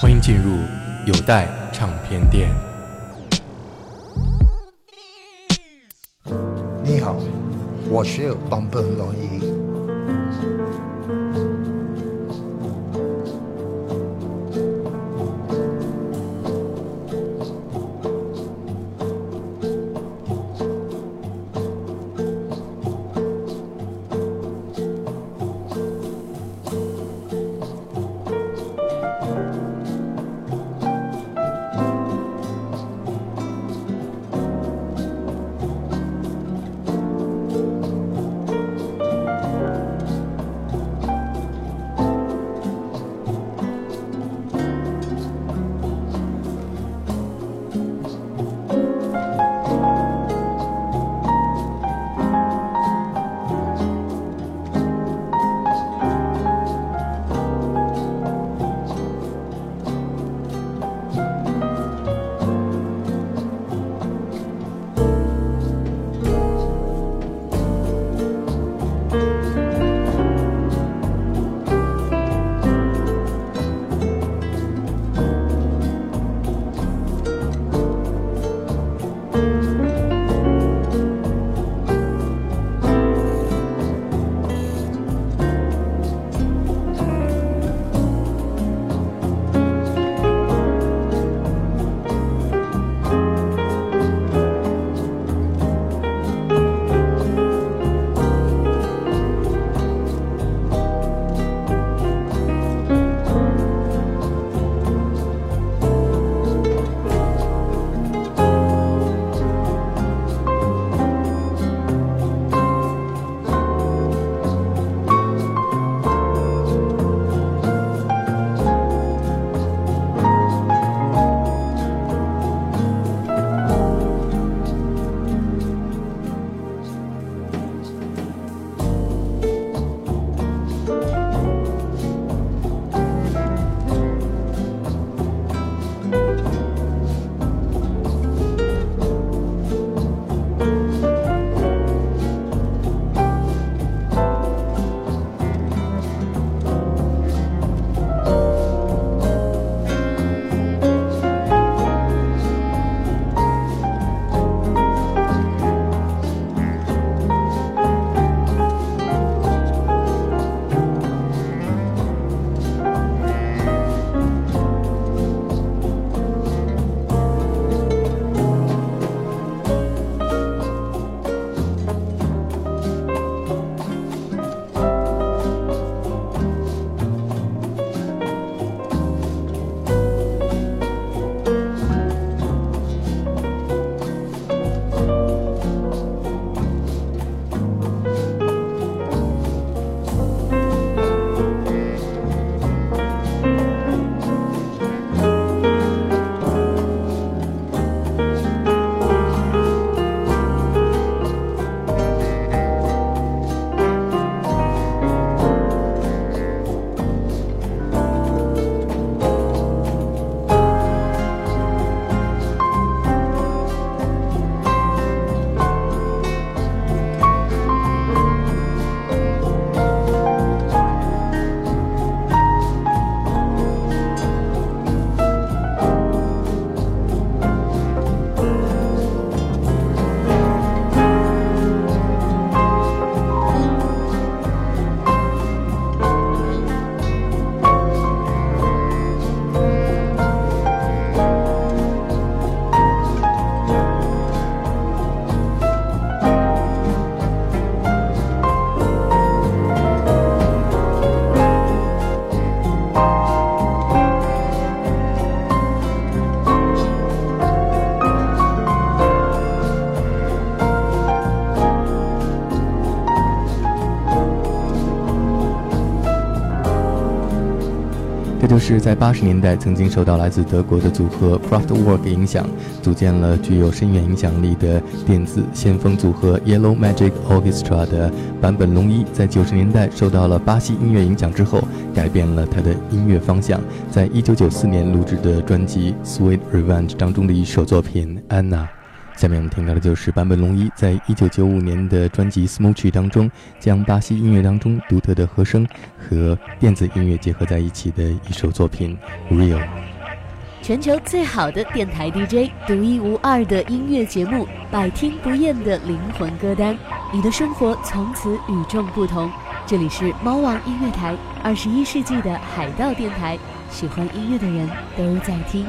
欢迎进入有待唱片店。你好，我是邦本龙一。就是在八十年代曾经受到来自德国的组合 Kraftwerk 影响，组建了具有深远影响力的电子先锋组合 Yellow Magic Orchestra 的坂本龙一，在九十年代受到了巴西音乐影响之后，改变了他的音乐方向，在一九九四年录制的专辑 Sweet Revenge 当中的一首作品 Anna。下面我们听到的就是坂本龙一在一九九五年的专辑《Smoochie》当中，将巴西音乐当中独特的和声和电子音乐结合在一起的一首作品《Real》。全球最好的电台 DJ，独一无二的音乐节目，百听不厌的灵魂歌单，你的生活从此与众不同。这里是猫王音乐台，二十一世纪的海盗电台，喜欢音乐的人都在听。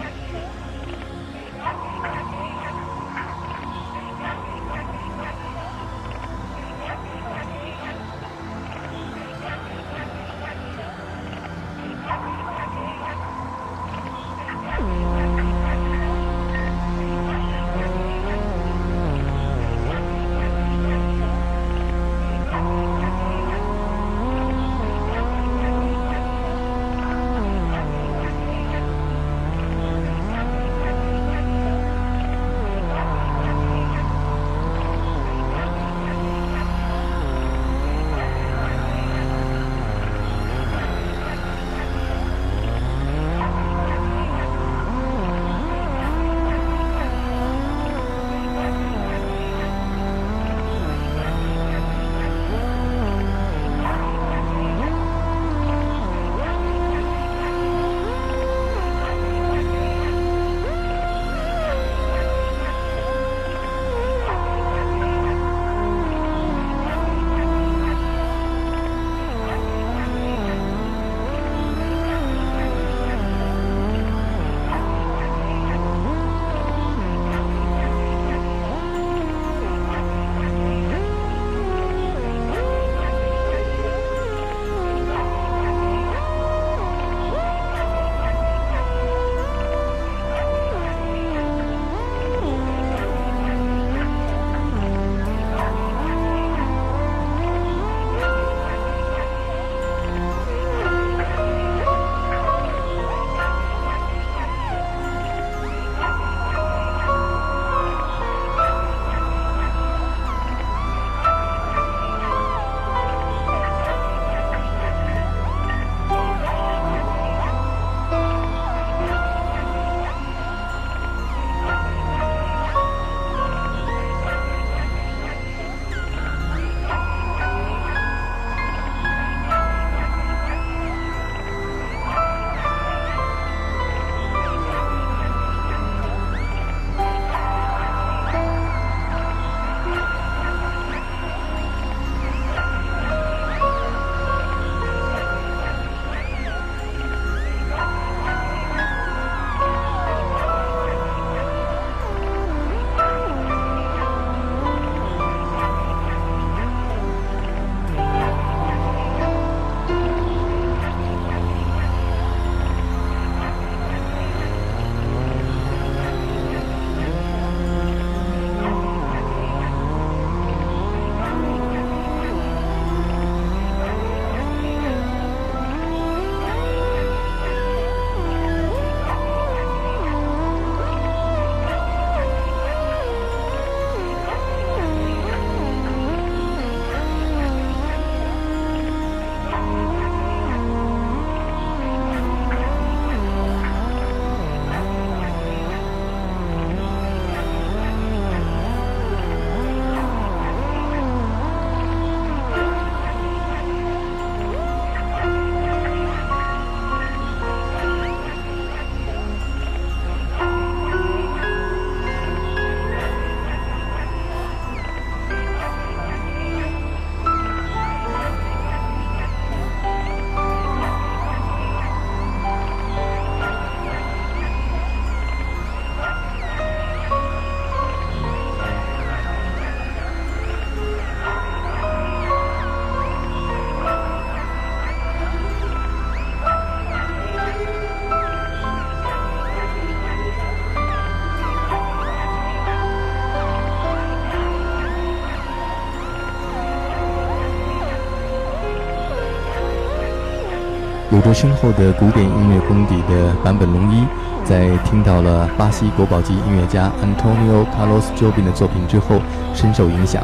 有着深厚的古典音乐功底的坂本龙一，在听到了巴西国宝级音乐家 Antonio Carlos Jobim 的作品之后，深受影响。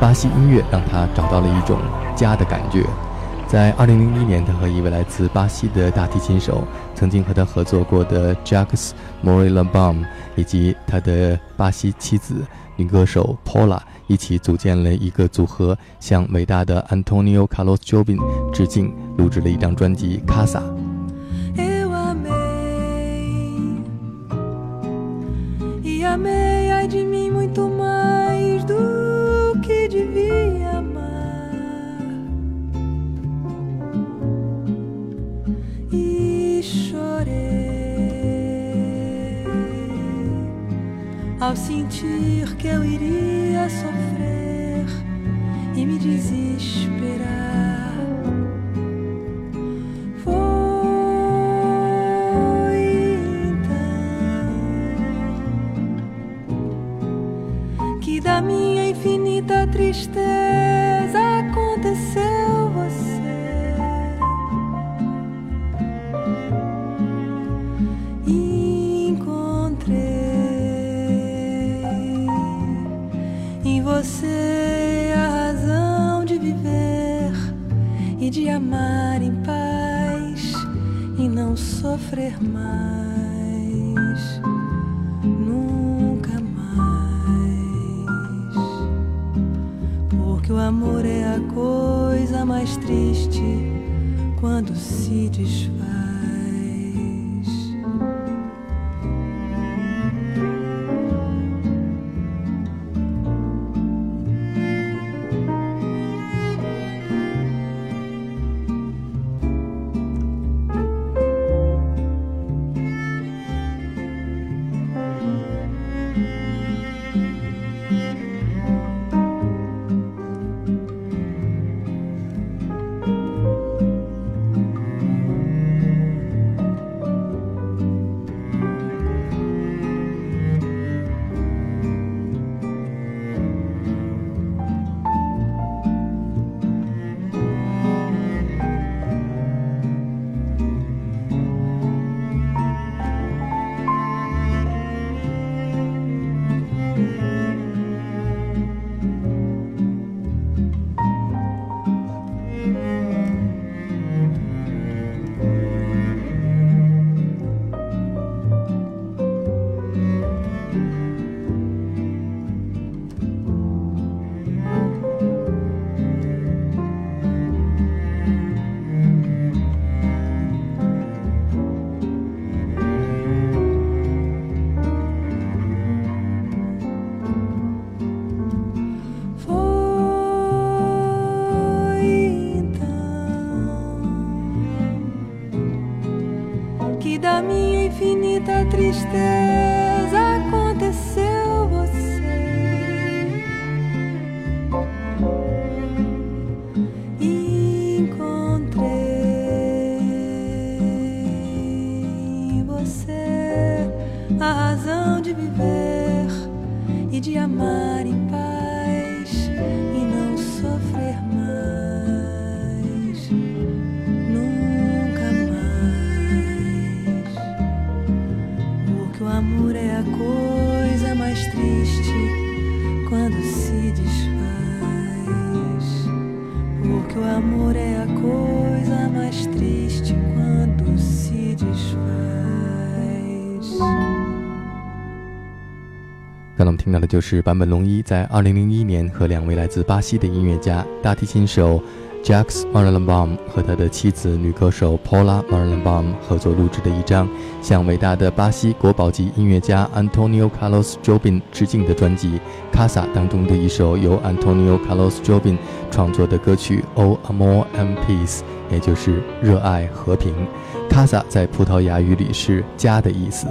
巴西音乐让他找到了一种家的感觉。在2001年，他和一位来自巴西的大提琴手，曾经和他合作过的 Jacques Morella Bam，以及他的巴西妻子女歌手 Paula 一起组建了一个组合，向伟大的 Antonio Carlos Jobin 致敬。录制了一张专辑《卡 ao sentir que eu iria sofrer e me desesperar. Foi então que da minha infinita tristeza 到的就是坂本龙一在2001年和两位来自巴西的音乐家大提琴手 Jacques Marlenbaum 和他的妻子女歌手 Paula Marlenbaum 合作录制的一张向伟大的巴西国宝级音乐家 Antonio Carlos Jobim 致敬的专辑《Casa》当中的一首由 Antonio Carlos Jobim 创作的歌曲《O Amor and Peace》，也就是热爱和平。Casa 在葡萄牙语里是家的意思。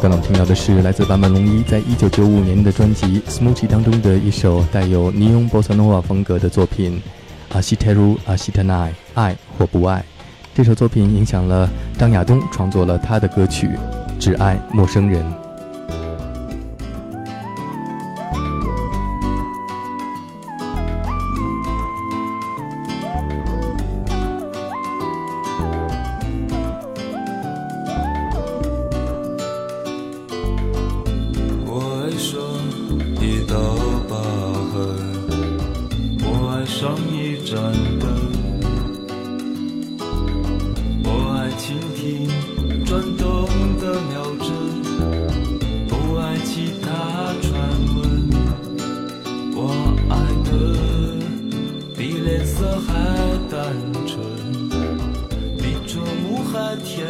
刚刚听到的是来自坂本龙一在一九九五年的专辑《Smoochie》当中的一首带有 Neon Bossa Nova 风格的作品《阿西泰鲁阿西特奈爱或不爱》。这首作品影响了张亚东，创作了他的歌曲《只爱陌生人》。还单纯比做梦还甜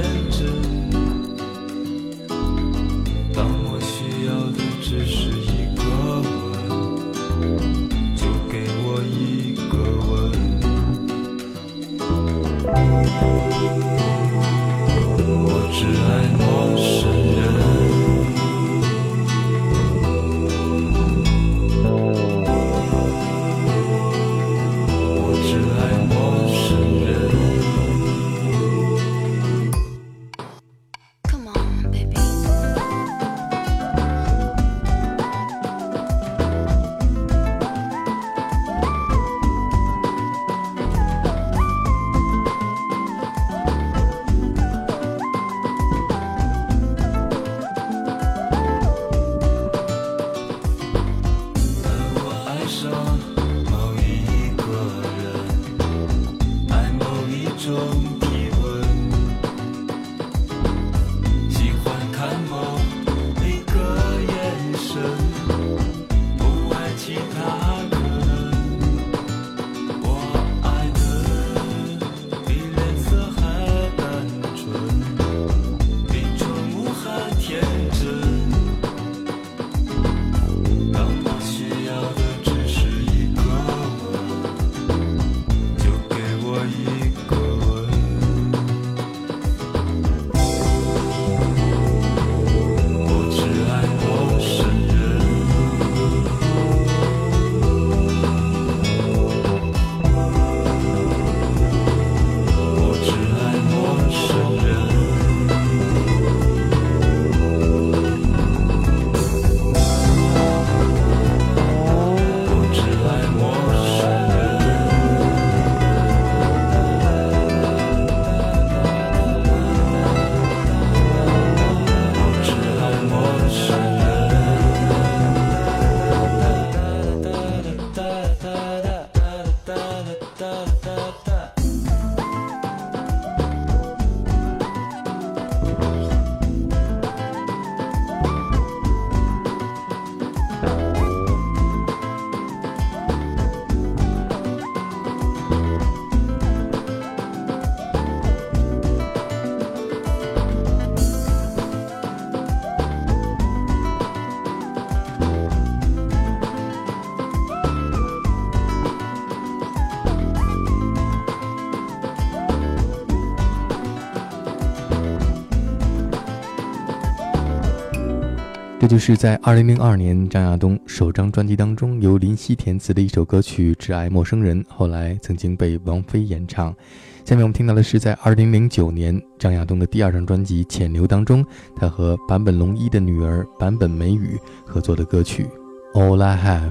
就是在2002年张亚东首张专辑当中由林夕填词的一首歌曲《挚爱陌生人》，后来曾经被王菲演唱。下面我们听到的是在2009年张亚东的第二张专辑《潜流》当中，他和坂本龙一的女儿坂本美雨合作的歌曲《All I Have》。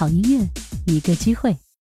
好音乐一个机会。